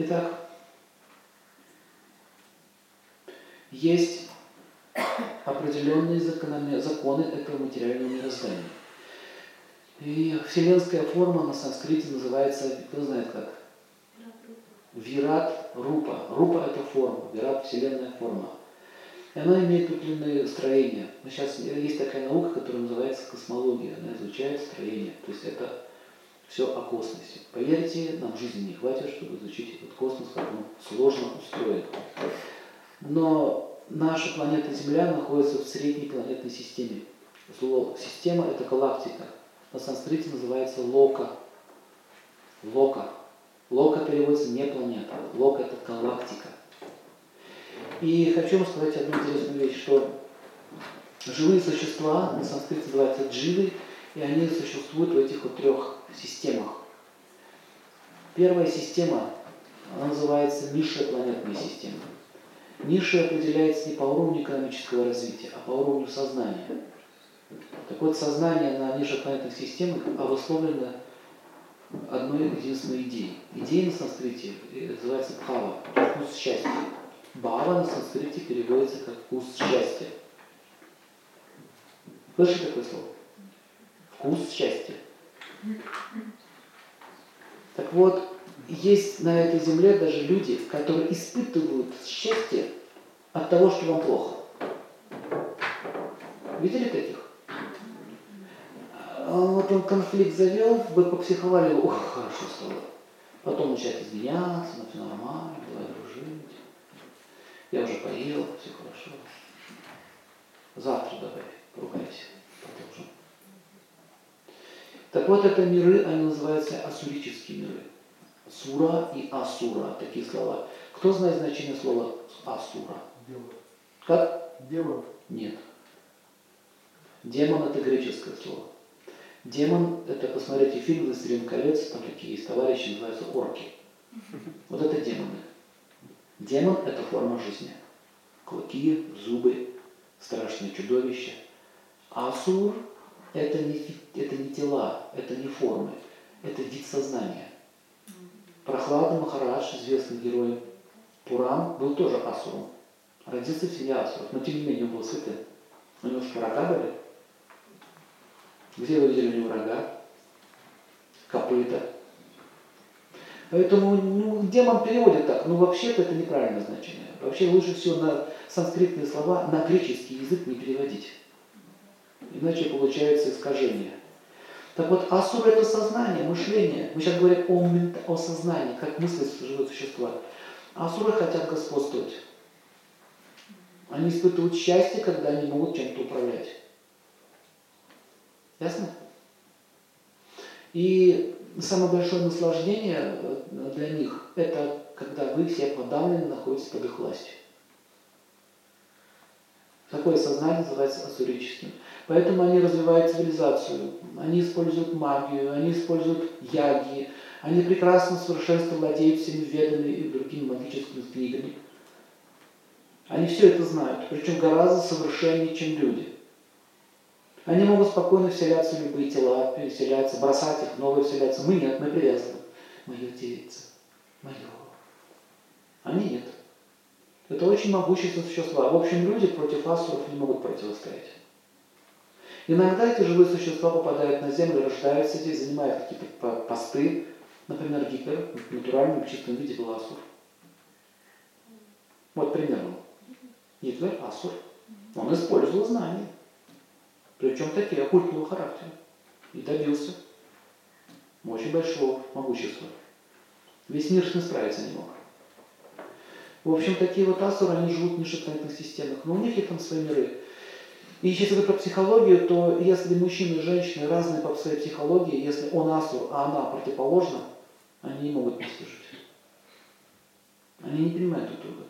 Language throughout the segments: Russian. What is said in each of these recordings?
Итак, есть определенные законы, законы этого материального мироздания. И вселенская форма на санскрите называется, кто знает как? Вират Рупа. Рупа это форма, Вират вселенная форма. И она имеет определенные строения. Но сейчас есть такая наука, которая называется космология. Она изучает строение. То есть это все о космосе. Поверьте, нам жизни не хватит, чтобы изучить этот космос, как он сложно устроен. Но наша планета Земля находится в средней планетной системе. Система – это галактика. На санскрите называется лока. Лока. Лока переводится не планета. Лока – это галактика. И хочу вам сказать одну интересную вещь, что живые существа на санскрите называются дживы, и они существуют в этих вот трех системах. Первая система, она называется низшая планетная система. Низшая определяется не по уровню экономического развития, а по уровню сознания. Так вот, сознание на низших планетных системах обусловлено одной единственной идеей. Идея на санскрите называется бхава, вкус счастья. Бхава на санскрите переводится как вкус счастья. Слышите такое слово? Вкус счастья. Так вот, есть на этой земле даже люди, которые испытывают счастье от того, что вам плохо. Видели таких? А вот он конфликт завел, вы попсиховали, ох, хорошо стало. Потом начать извиняться, ну все нормально, давай дружить. Я уже поел, все хорошо. Завтра давай, поругайся, продолжим. Так вот, это миры, они называются асурические миры. Сура и асура, такие слова. Кто знает значение слова асура? Демон. Как? Демон. Нет. Демон это греческое слово. Демон, это посмотрите фильм «Властелин колец», там такие есть товарищи, называются орки. Вот это демоны. Демон – это форма жизни. Клыки, зубы, страшное чудовище. Асур – это не, это не тела, это не формы, это вид сознания. Прохлада Махарадж, известный герой Пуран, был тоже асуром. Родился в семье асуров, но тем не менее он был святым. У него что, рога были? Где вы видели у него рога? Копыта. Поэтому ну, демон переводит так, но вообще-то это неправильное значение. Вообще лучше всего на санскритные слова на греческий язык не переводить. Иначе получается искажение. Так вот, асура это сознание, мышление. Мы сейчас говорим о, о сознании, как мысли живут существа. Асуры хотят господствовать. Они испытывают счастье, когда они могут чем-то управлять. Ясно? И самое большое наслаждение э, для них – это когда вы все подавлены, находитесь под их властью. Такое сознание называется асурическим. Поэтому они развивают цивилизацию, они используют магию, они используют яги, они прекрасно совершенство владеют всеми ведами и другими магическими книгами. Они все это знают, причем гораздо совершеннее, чем люди. Они могут спокойно вселяться в любые тела, переселяться, бросать их, новые вселяться. Мы нет, мы привязаны. Мое тельце, мое. Они нет. Это очень могущественные существа. В общем, люди против асуров не могут противостоять. Иногда эти живые существа попадают на землю, рождаются здесь, занимают какие-то посты. Например, Гитлер в натуральном, чистом виде был асур. Вот примерно. Гитлер асур. Он использовал знания. Причем такие оккультного характера. И добился очень большого могущества. Весь мир с ним справиться не мог. В общем, такие вот асуры, они живут в низшепланетных системах, но у них есть там свои миры. И если говорить про психологию, то если мужчины и женщины разные по своей психологии, если он асур, а она противоположна, они не могут вместе. Они не понимают друг друга.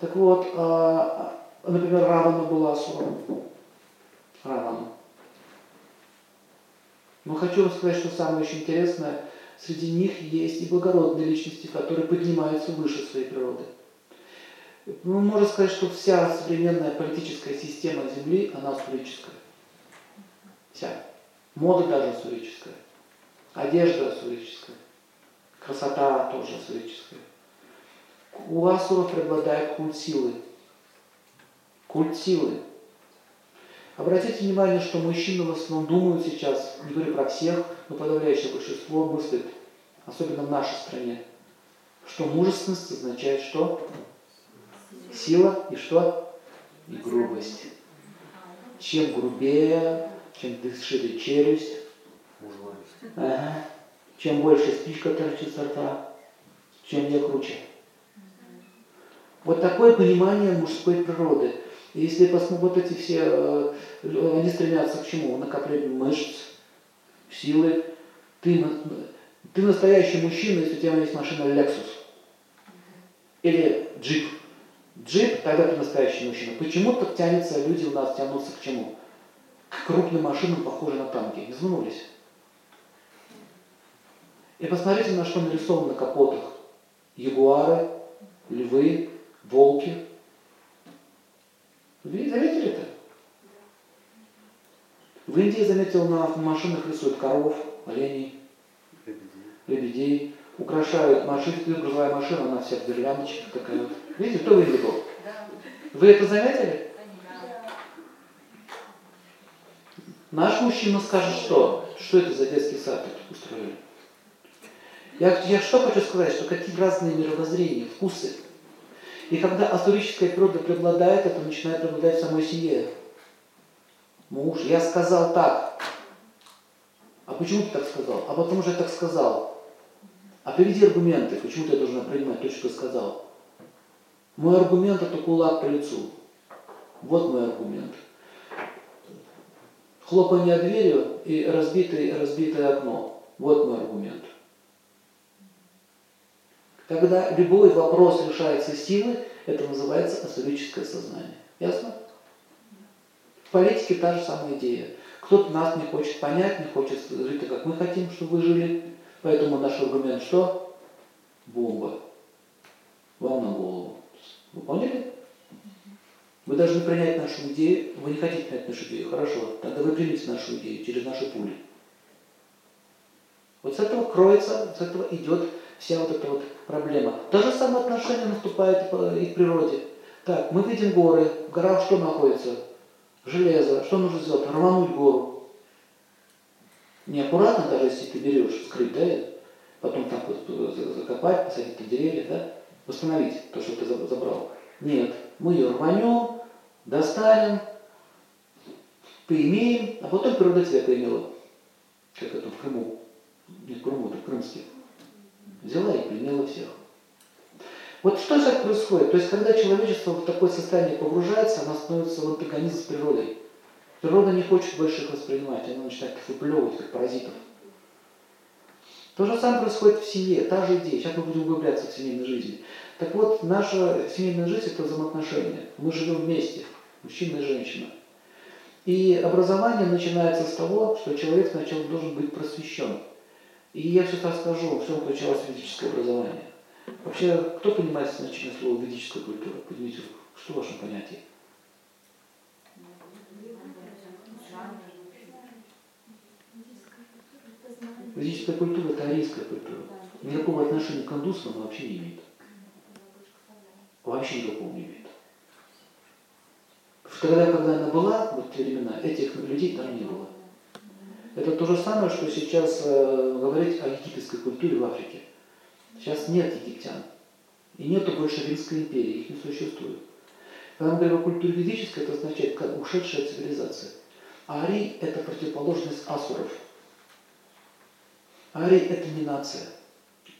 Так вот, а, например, Равана была асуром. Равана. Но хочу вам сказать, что самое очень интересное, среди них есть и благородные личности, которые поднимаются выше своей природы. Ну, можно сказать, что вся современная политическая система Земли, она асурическая. Вся. Мода даже асурическая. Одежда асурическая. Красота тоже асурическая. У асуров преобладает культ силы. Культ силы. Обратите внимание, что мужчины в основном думают сейчас, не говорю про всех, но подавляющее большинство мыслит, особенно в нашей стране, что мужественность означает что? Сила и что? И грубость. Чем грубее, чем шире челюсть, ага. чем больше спичка торчит со рта, чем я круче. Вот такое понимание мужской природы. Если вот эти все, э, они стремятся к чему? Накоплению мышц, силы. Ты, ты настоящий мужчина, если у тебя есть машина Lexus. Или джип. Джип, тогда ты настоящий мужчина. Почему-то тянется, люди у нас тянутся к чему? К крупным машинам, похожим на танки. Задумывались? И посмотрите, на что нарисовано на капотах. Ягуары, львы, волки. Вы заметили это? В Индии заметил на машинах рисуют коров, оленей, лебедей. Украшают машину, грузовая машина, она вся в гирляндочках такая. Видите, кто в Индии был? Вы это заметили? Наш мужчина скажет, что? Что это за детский сад устроили? Я, я что хочу сказать, что какие разные мировоззрения, вкусы. И когда асурическая природа преобладает, это начинает преобладать в самой семье. Муж, я сказал так. А почему ты так сказал? А потому что я так сказал. А приведи аргументы, почему ты должна принимать то, что ты сказал. Мой аргумент это кулак по лицу. Вот мой аргумент. Хлопание дверью и разбитое, разбитое окно. Вот мой аргумент. Когда любой вопрос решается силой, это называется асурическое сознание. Ясно? В политике та же самая идея. Кто-то нас не хочет понять, не хочет жить так, как мы хотим, чтобы вы жили. Поэтому наш аргумент что? Бомба. Вам на голову. Вы поняли? Вы должны принять нашу идею. Вы не хотите принять нашу идею. Хорошо. Тогда вы примите нашу идею через наши пули. Вот с этого кроется, с этого идет вся вот эта вот проблема. То же самое отношение наступает и в природе. Так, мы видим горы, в горах что находится? Железо. Что нужно сделать? Рвануть гору. Неаккуратно, даже если ты берешь, скрыть, да, потом там вот закопать, посадить там деревья, да, восстановить то, что ты забрал. Нет, мы ее рванем, достанем, поимеем, а потом природа тебя поимела. Как это в Крыму. Не в Крыму, это в Крымске взяла и пленила всех. Вот что сейчас происходит? То есть, когда человечество в такое состояние погружается, оно становится в антагонизм с природой. Природа не хочет больше их воспринимать, она начинает их выплевывать, как паразитов. То же самое происходит в семье, та же идея. Сейчас мы будем углубляться в семейной жизни. Так вот, наша семейная жизнь – это взаимоотношения. Мы живем вместе, мужчина и женщина. И образование начинается с того, что человек сначала должен быть просвещен. И я сейчас расскажу, в чем заключалось ведическое образование. Вообще, кто понимает значение слова ведическая культура? Поднимите руку. Что в вашем понятии? Ведическая культура – это арийская культура. Никакого отношения к индусам вообще не имеет. Вообще никакого не имеет. Тогда, когда она была, вот те времена, этих людей там не было. Это то же самое, что сейчас э, говорить о египетской культуре в Африке. Сейчас нет египтян. И нету больше Римской империи, их не существует. Когда мы говорим о культуре ведической, это означает как ушедшая цивилизация. Арий – это противоположность асуров. Арий – это не нация.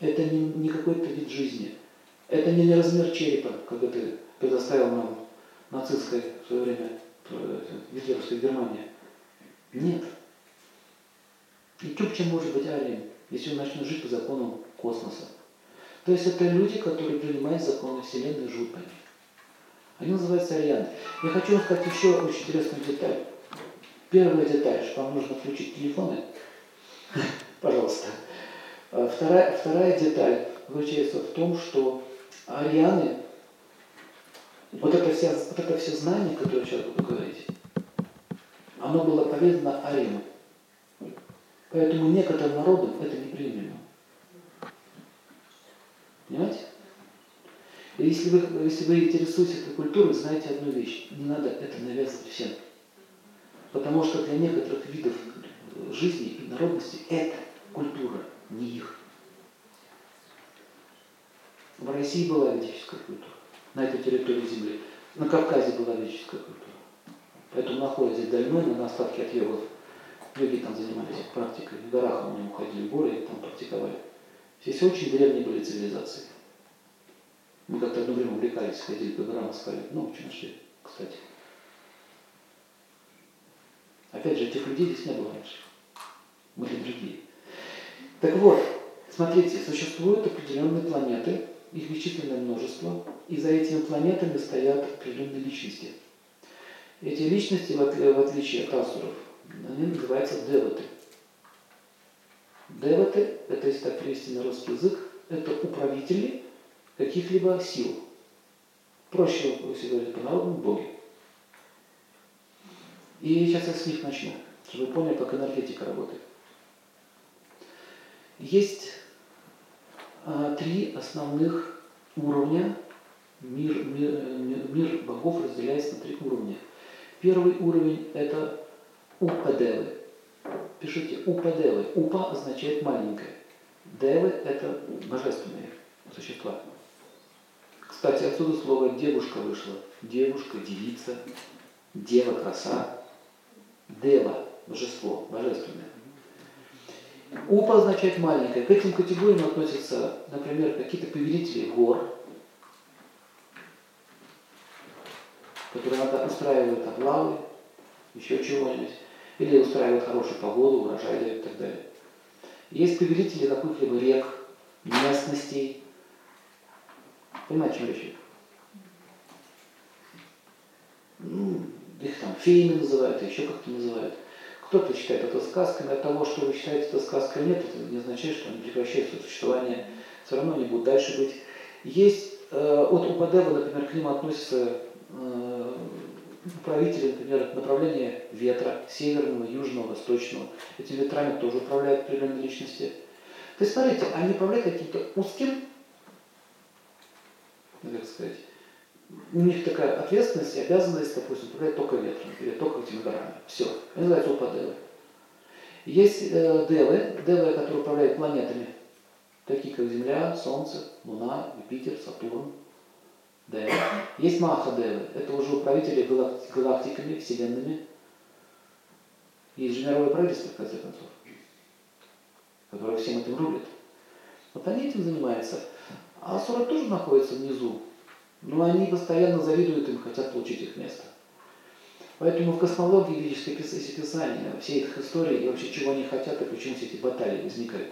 Это не, не какой-то вид жизни. Это не размер черепа, когда ты предоставил нам нацистской в свое время, э, гитлеровской Германии. Нет. И Чукча может быть арием, если он начнет жить по законам космоса. То есть это люди, которые принимают законы Вселенной и. Они называются арианы. Я хочу вам сказать еще очень интересную деталь. Первая деталь, что вам нужно включить телефоны. Пожалуйста. А вторая, вторая деталь заключается в том, что арианы, вот это, все, вот это все знание, которое сейчас буду говорить, оно было поведено Ариму. Поэтому некоторым народам это неприемлемо. Понимаете? И если вы, если вы интересуетесь этой культурой, знайте одну вещь. Не надо это навязывать всем. Потому что для некоторых видов жизни и народности это культура, не их. В России была ведическая культура, на этой территории земли. На Кавказе была ведическая культура. Поэтому находятся дольмены на остатки от йогов. Йоги там занимались практикой, в горах они уходили горы там практиковали. Здесь очень древние были цивилизации. Мы как-то одно время увлекались, ходили по горам, искали. Ну, что нашли, кстати. Опять же, этих людей здесь не было раньше. Были другие. Так вот, смотрите, существуют определенные планеты, их бесчисленное множество, и за этими планетами стоят определенные личности. Эти личности, в отличие от асуров, они называются деваты. Деваты, это если так перевести на русский язык, это управители каких-либо сил. Проще, если говорить по-народному, боги. И сейчас я с них начну, чтобы вы поняли, как энергетика работает. Есть а, три основных уровня. Мир, мир, мир богов разделяется на три уровня. Первый уровень – это упадевы. Пишите упадевы. Упа означает маленькое. Девы – это божественные существа. Кстати, отсюда слово «девушка» вышло. Девушка, девица, дева, краса. Дева – божество, божественное. Упа означает маленькое. К этим категориям относятся, например, какие-то повелители гор, которые надо устраивают облавы, еще чего-нибудь, или устраивают хорошую погоду, урожай и так далее. Есть повелители каких-либо рек, местностей. Понимаете, о чем речь? Ну, их там феями называют, еще как-то называют. Кто-то считает это сказками, от того, что вы считаете это сказкой нет, это не означает, что они прекращают свое существование, все равно они будут дальше быть. Есть э, от Упадева, например, к ним относятся э, управители, например, направления ветра, северного, южного, восточного. Этими ветрами тоже управляют определенные личности. То есть, смотрите, они управляют каким-то узким, ну, как сказать, у них такая ответственность и обязанность, допустим, управлять только ветром или только этими горами. Все. Это называется упадевы. Есть э, девы, девы, которые управляют планетами, такие как Земля, Солнце, Луна, Юпитер, Сатурн. Девы. Есть Маха-девы, это уже управители галактиками, вселенными. Есть же мировое правительство, в конце концов, которое всем этим рулит. Вот они этим занимаются. А Асура тоже находится внизу, но они постоянно завидуют им, хотят получить их место. Поэтому в космологии ведическое писание всей их истории и вообще чего они хотят и почему все эти баталии возникают.